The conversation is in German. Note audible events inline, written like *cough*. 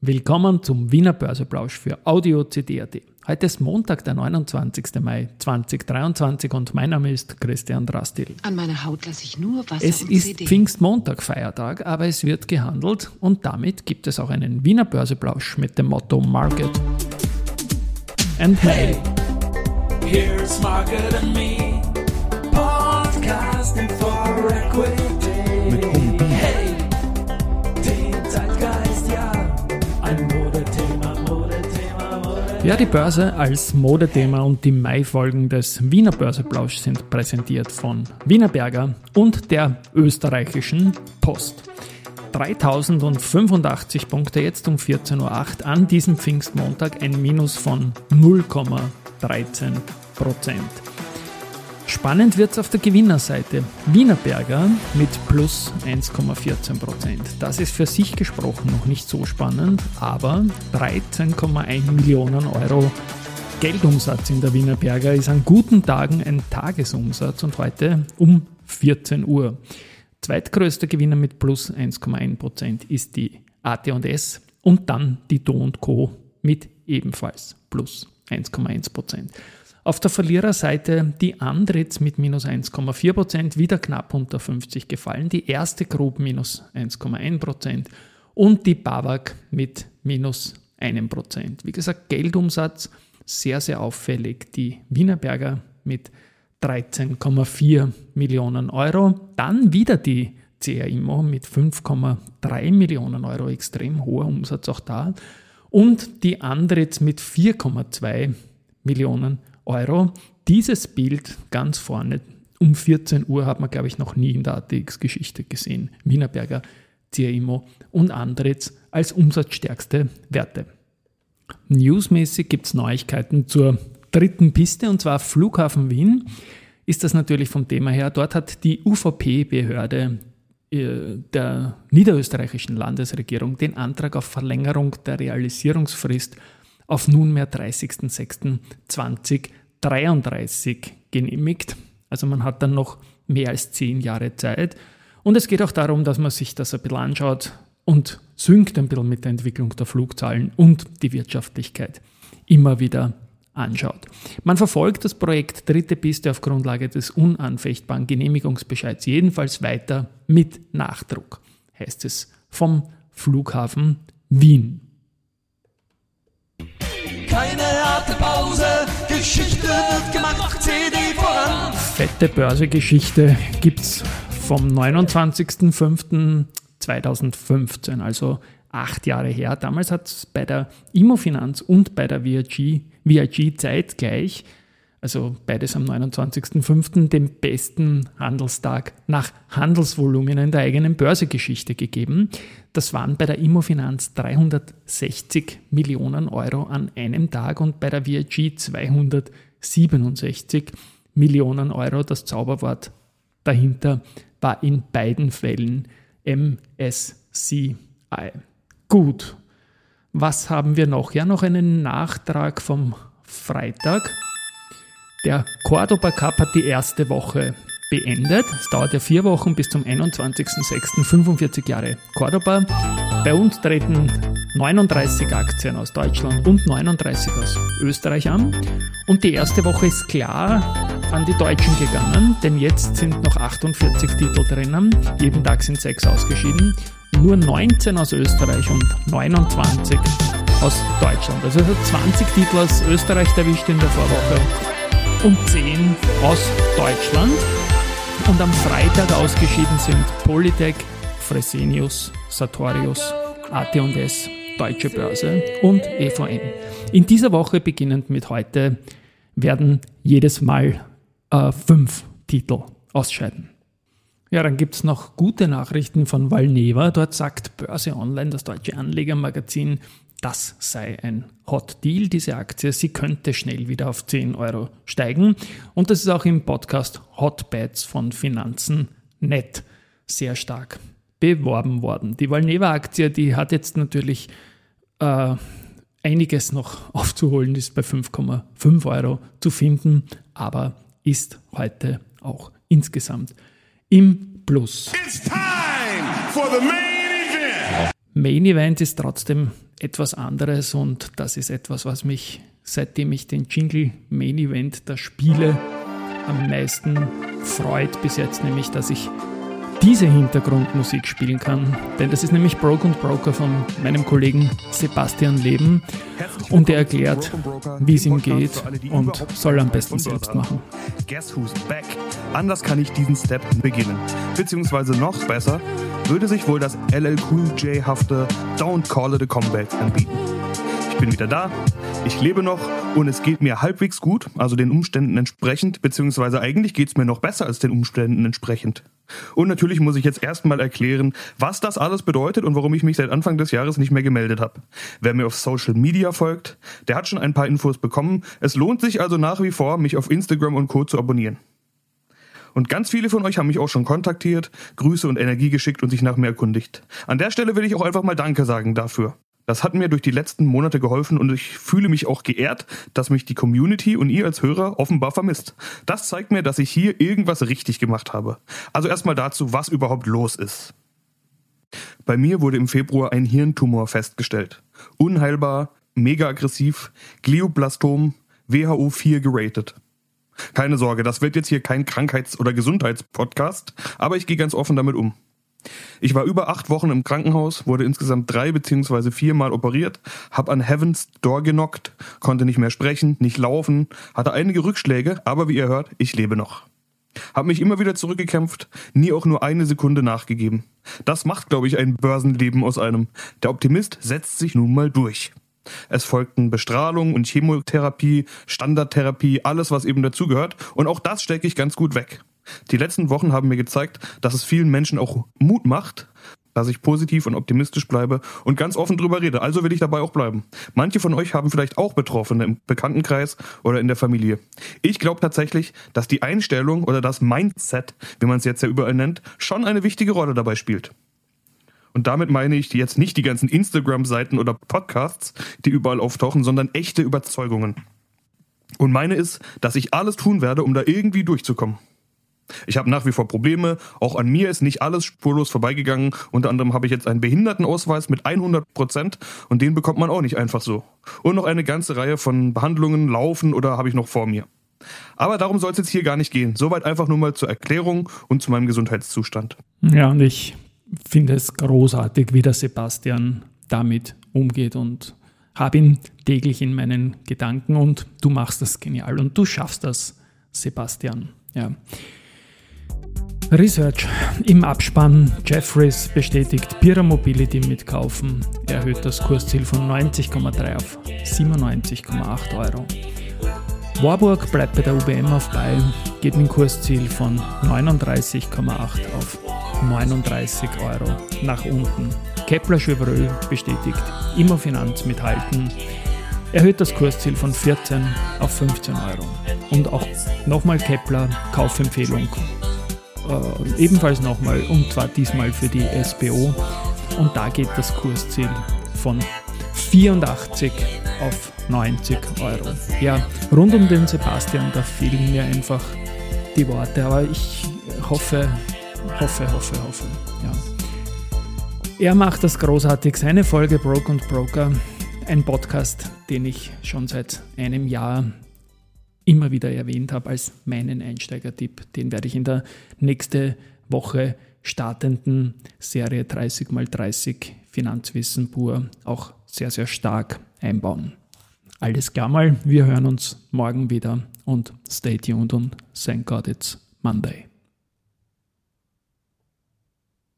Willkommen zum Wiener Börseplausch für Audio CD.at. Heute ist Montag, der 29. Mai 2023 und mein Name ist Christian Drastil. An meiner Haut lasse ich nur Wasser Es und ist CD. Pfingstmontag, Feiertag, aber es wird gehandelt und damit gibt es auch einen Wiener Börseplausch mit dem Motto Market and Mail. Here's Market and Me, podcasting for Equity. Ja, die Börse als Modethema und die Mai-Folgen des Wiener Börseplausch sind präsentiert von Wiener Berger und der österreichischen Post. 3085 Punkte jetzt um 14.08 Uhr an diesem Pfingstmontag, ein Minus von 0,13 Prozent. Spannend wird es auf der Gewinnerseite. Wiener Berger mit plus 1,14 Prozent. Das ist für sich gesprochen noch nicht so spannend, aber 13,1 Millionen Euro Geldumsatz in der Wiener Berger ist an guten Tagen ein Tagesumsatz und heute um 14 Uhr. Zweitgrößter Gewinner mit plus 1,1 Prozent ist die AT&S und dann die Do Co. mit ebenfalls plus 1,1 Prozent. Auf der Verliererseite die Andritz mit minus 1,4 Prozent, wieder knapp unter 50 gefallen. Die erste Group minus 1,1 Prozent und die BAWAG mit minus 1 Prozent. Wie gesagt, Geldumsatz sehr, sehr auffällig. Die Wienerberger mit 13,4 Millionen Euro. Dann wieder die CR Immo mit 5,3 Millionen Euro, extrem hoher Umsatz auch da. Und die Andritz mit 4,2 Millionen Euro. Dieses Bild ganz vorne um 14 Uhr hat man, glaube ich, noch nie in der ATX-Geschichte gesehen. Wienerberger, CR Immo und Andritz als umsatzstärkste Werte. Newsmäßig gibt es Neuigkeiten zur dritten Piste und zwar Flughafen Wien. Ist das natürlich vom Thema her. Dort hat die UVP-Behörde der niederösterreichischen Landesregierung den Antrag auf Verlängerung der Realisierungsfrist auf nunmehr 30.06.2033 genehmigt. Also man hat dann noch mehr als zehn Jahre Zeit. Und es geht auch darum, dass man sich das ein bisschen anschaut und synkt ein bisschen mit der Entwicklung der Flugzahlen und die Wirtschaftlichkeit immer wieder anschaut. Man verfolgt das Projekt Dritte Piste auf Grundlage des unanfechtbaren Genehmigungsbescheids jedenfalls weiter mit Nachdruck, heißt es vom Flughafen Wien. Keine Geschichte wird gemacht, CD voran. Fette Börsegeschichte gibt's vom 29.05.2015, also acht Jahre her. Damals hat es bei der Immofinanz und bei der VIG, VIG zeitgleich, also beides am 29.05., den besten Handelstag nach Handelsvolumen in der eigenen Börsegeschichte gegeben. Das waren bei der Immofinanz 360 Millionen Euro an einem Tag und bei der VIG 267 Millionen Euro. Das Zauberwort dahinter war in beiden Fällen MSCI. Gut, was haben wir noch? Ja, noch einen Nachtrag vom Freitag. Der Cordoba Cup hat die erste Woche beendet. Es dauert ja vier Wochen bis zum 21.06. 45 Jahre Cordoba. Bei uns treten 39 Aktien aus Deutschland und 39 aus Österreich an. Und die erste Woche ist klar an die Deutschen gegangen, denn jetzt sind noch 48 Titel drinnen. Jeden Tag sind sechs ausgeschieden. Nur 19 aus Österreich und 29 aus Deutschland. Also es hat 20 Titel aus Österreich erwischt in der Vorwoche und 10 aus Deutschland. Und am Freitag ausgeschieden sind Polytech, Fresenius, Sartorius, AT&S, Deutsche Börse und EVN. In dieser Woche, beginnend mit heute, werden jedes Mal äh, fünf Titel ausscheiden. Ja, dann gibt es noch gute Nachrichten von Valneva. Dort sagt Börse Online, das deutsche Anlegermagazin, das sei ein Hot Deal, diese Aktie. Sie könnte schnell wieder auf 10 Euro steigen. Und das ist auch im Podcast Hotbeds von Finanzen nett sehr stark beworben worden. Die Valneva-Aktie, die hat jetzt natürlich äh, einiges noch *laughs* aufzuholen, ist bei 5,5 Euro zu finden, aber ist heute auch insgesamt im Plus. It's time for the main event. Main Event ist trotzdem etwas anderes und das ist etwas, was mich, seitdem ich den Jingle Main Event der Spiele am meisten freut bis jetzt, nämlich dass ich diese Hintergrundmusik spielen kann. Denn das ist nämlich Broke Broker von meinem Kollegen Sebastian Leben und er erklärt, wie es ihm geht und soll am besten selbst machen. Guess who's back? Anders kann ich diesen Step beginnen. Beziehungsweise noch besser, würde sich wohl das LL Cool J-hafte Don't Call It a Comeback anbieten. Ich bin wieder da, ich lebe noch und es geht mir halbwegs gut, also den Umständen entsprechend, beziehungsweise eigentlich geht es mir noch besser als den Umständen entsprechend. Und natürlich muss ich jetzt erstmal erklären, was das alles bedeutet und warum ich mich seit Anfang des Jahres nicht mehr gemeldet habe. Wer mir auf Social Media folgt, der hat schon ein paar Infos bekommen. Es lohnt sich also nach wie vor, mich auf Instagram und Co. zu abonnieren. Und ganz viele von euch haben mich auch schon kontaktiert, Grüße und Energie geschickt und sich nach mir erkundigt. An der Stelle will ich auch einfach mal Danke sagen dafür. Das hat mir durch die letzten Monate geholfen und ich fühle mich auch geehrt, dass mich die Community und ihr als Hörer offenbar vermisst. Das zeigt mir, dass ich hier irgendwas richtig gemacht habe. Also erstmal dazu, was überhaupt los ist. Bei mir wurde im Februar ein Hirntumor festgestellt. Unheilbar, mega aggressiv, Glioblastom, WHO 4 geratet. Keine Sorge, das wird jetzt hier kein Krankheits- oder Gesundheitspodcast, aber ich gehe ganz offen damit um. Ich war über acht Wochen im Krankenhaus, wurde insgesamt drei beziehungsweise viermal operiert, hab an Heavens Door genockt, konnte nicht mehr sprechen, nicht laufen, hatte einige Rückschläge, aber wie ihr hört, ich lebe noch. Hab mich immer wieder zurückgekämpft, nie auch nur eine Sekunde nachgegeben. Das macht, glaube ich, ein Börsenleben aus einem. Der Optimist setzt sich nun mal durch. Es folgten Bestrahlung und Chemotherapie, Standardtherapie, alles, was eben dazugehört. Und auch das stecke ich ganz gut weg. Die letzten Wochen haben mir gezeigt, dass es vielen Menschen auch Mut macht, dass ich positiv und optimistisch bleibe und ganz offen drüber rede. Also will ich dabei auch bleiben. Manche von euch haben vielleicht auch Betroffene im Bekanntenkreis oder in der Familie. Ich glaube tatsächlich, dass die Einstellung oder das Mindset, wie man es jetzt ja überall nennt, schon eine wichtige Rolle dabei spielt. Und damit meine ich jetzt nicht die ganzen Instagram-Seiten oder Podcasts, die überall auftauchen, sondern echte Überzeugungen. Und meine ist, dass ich alles tun werde, um da irgendwie durchzukommen. Ich habe nach wie vor Probleme. Auch an mir ist nicht alles spurlos vorbeigegangen. Unter anderem habe ich jetzt einen Behindertenausweis mit 100 Prozent und den bekommt man auch nicht einfach so. Und noch eine ganze Reihe von Behandlungen laufen oder habe ich noch vor mir. Aber darum soll es jetzt hier gar nicht gehen. Soweit einfach nur mal zur Erklärung und zu meinem Gesundheitszustand. Ja, und ich finde es großartig, wie der Sebastian damit umgeht und habe ihn täglich in meinen Gedanken und du machst das genial und du schaffst das, Sebastian. Ja. Research. Im Abspann Jeffries bestätigt Pira Mobility mitkaufen, erhöht das Kursziel von 90,3 auf 97,8 Euro. Warburg bleibt bei der UBM auf bei, geht mit dem Kursziel von 39,8 auf 39 Euro nach unten. Kepler Chevreux bestätigt Immofinanz mithalten, erhöht das Kursziel von 14 auf 15 Euro. Und auch nochmal Kepler, Kaufempfehlung äh, ebenfalls nochmal und zwar diesmal für die SBO. Und da geht das Kursziel von 84 auf 90 Euro. Ja, rund um den Sebastian, da fehlen mir einfach die Worte, aber ich hoffe, hoffe, hoffe, hoffe. Ja. Er macht das großartig, seine Folge Broke und Broker, ein Podcast, den ich schon seit einem Jahr immer wieder erwähnt habe als meinen Einsteigertipp. Den werde ich in der nächste Woche startenden Serie 30x30 Finanzwissen pur auch sehr, sehr stark einbauen. Alles klar mal, wir hören uns morgen wieder und stay tuned und thank God it's Monday.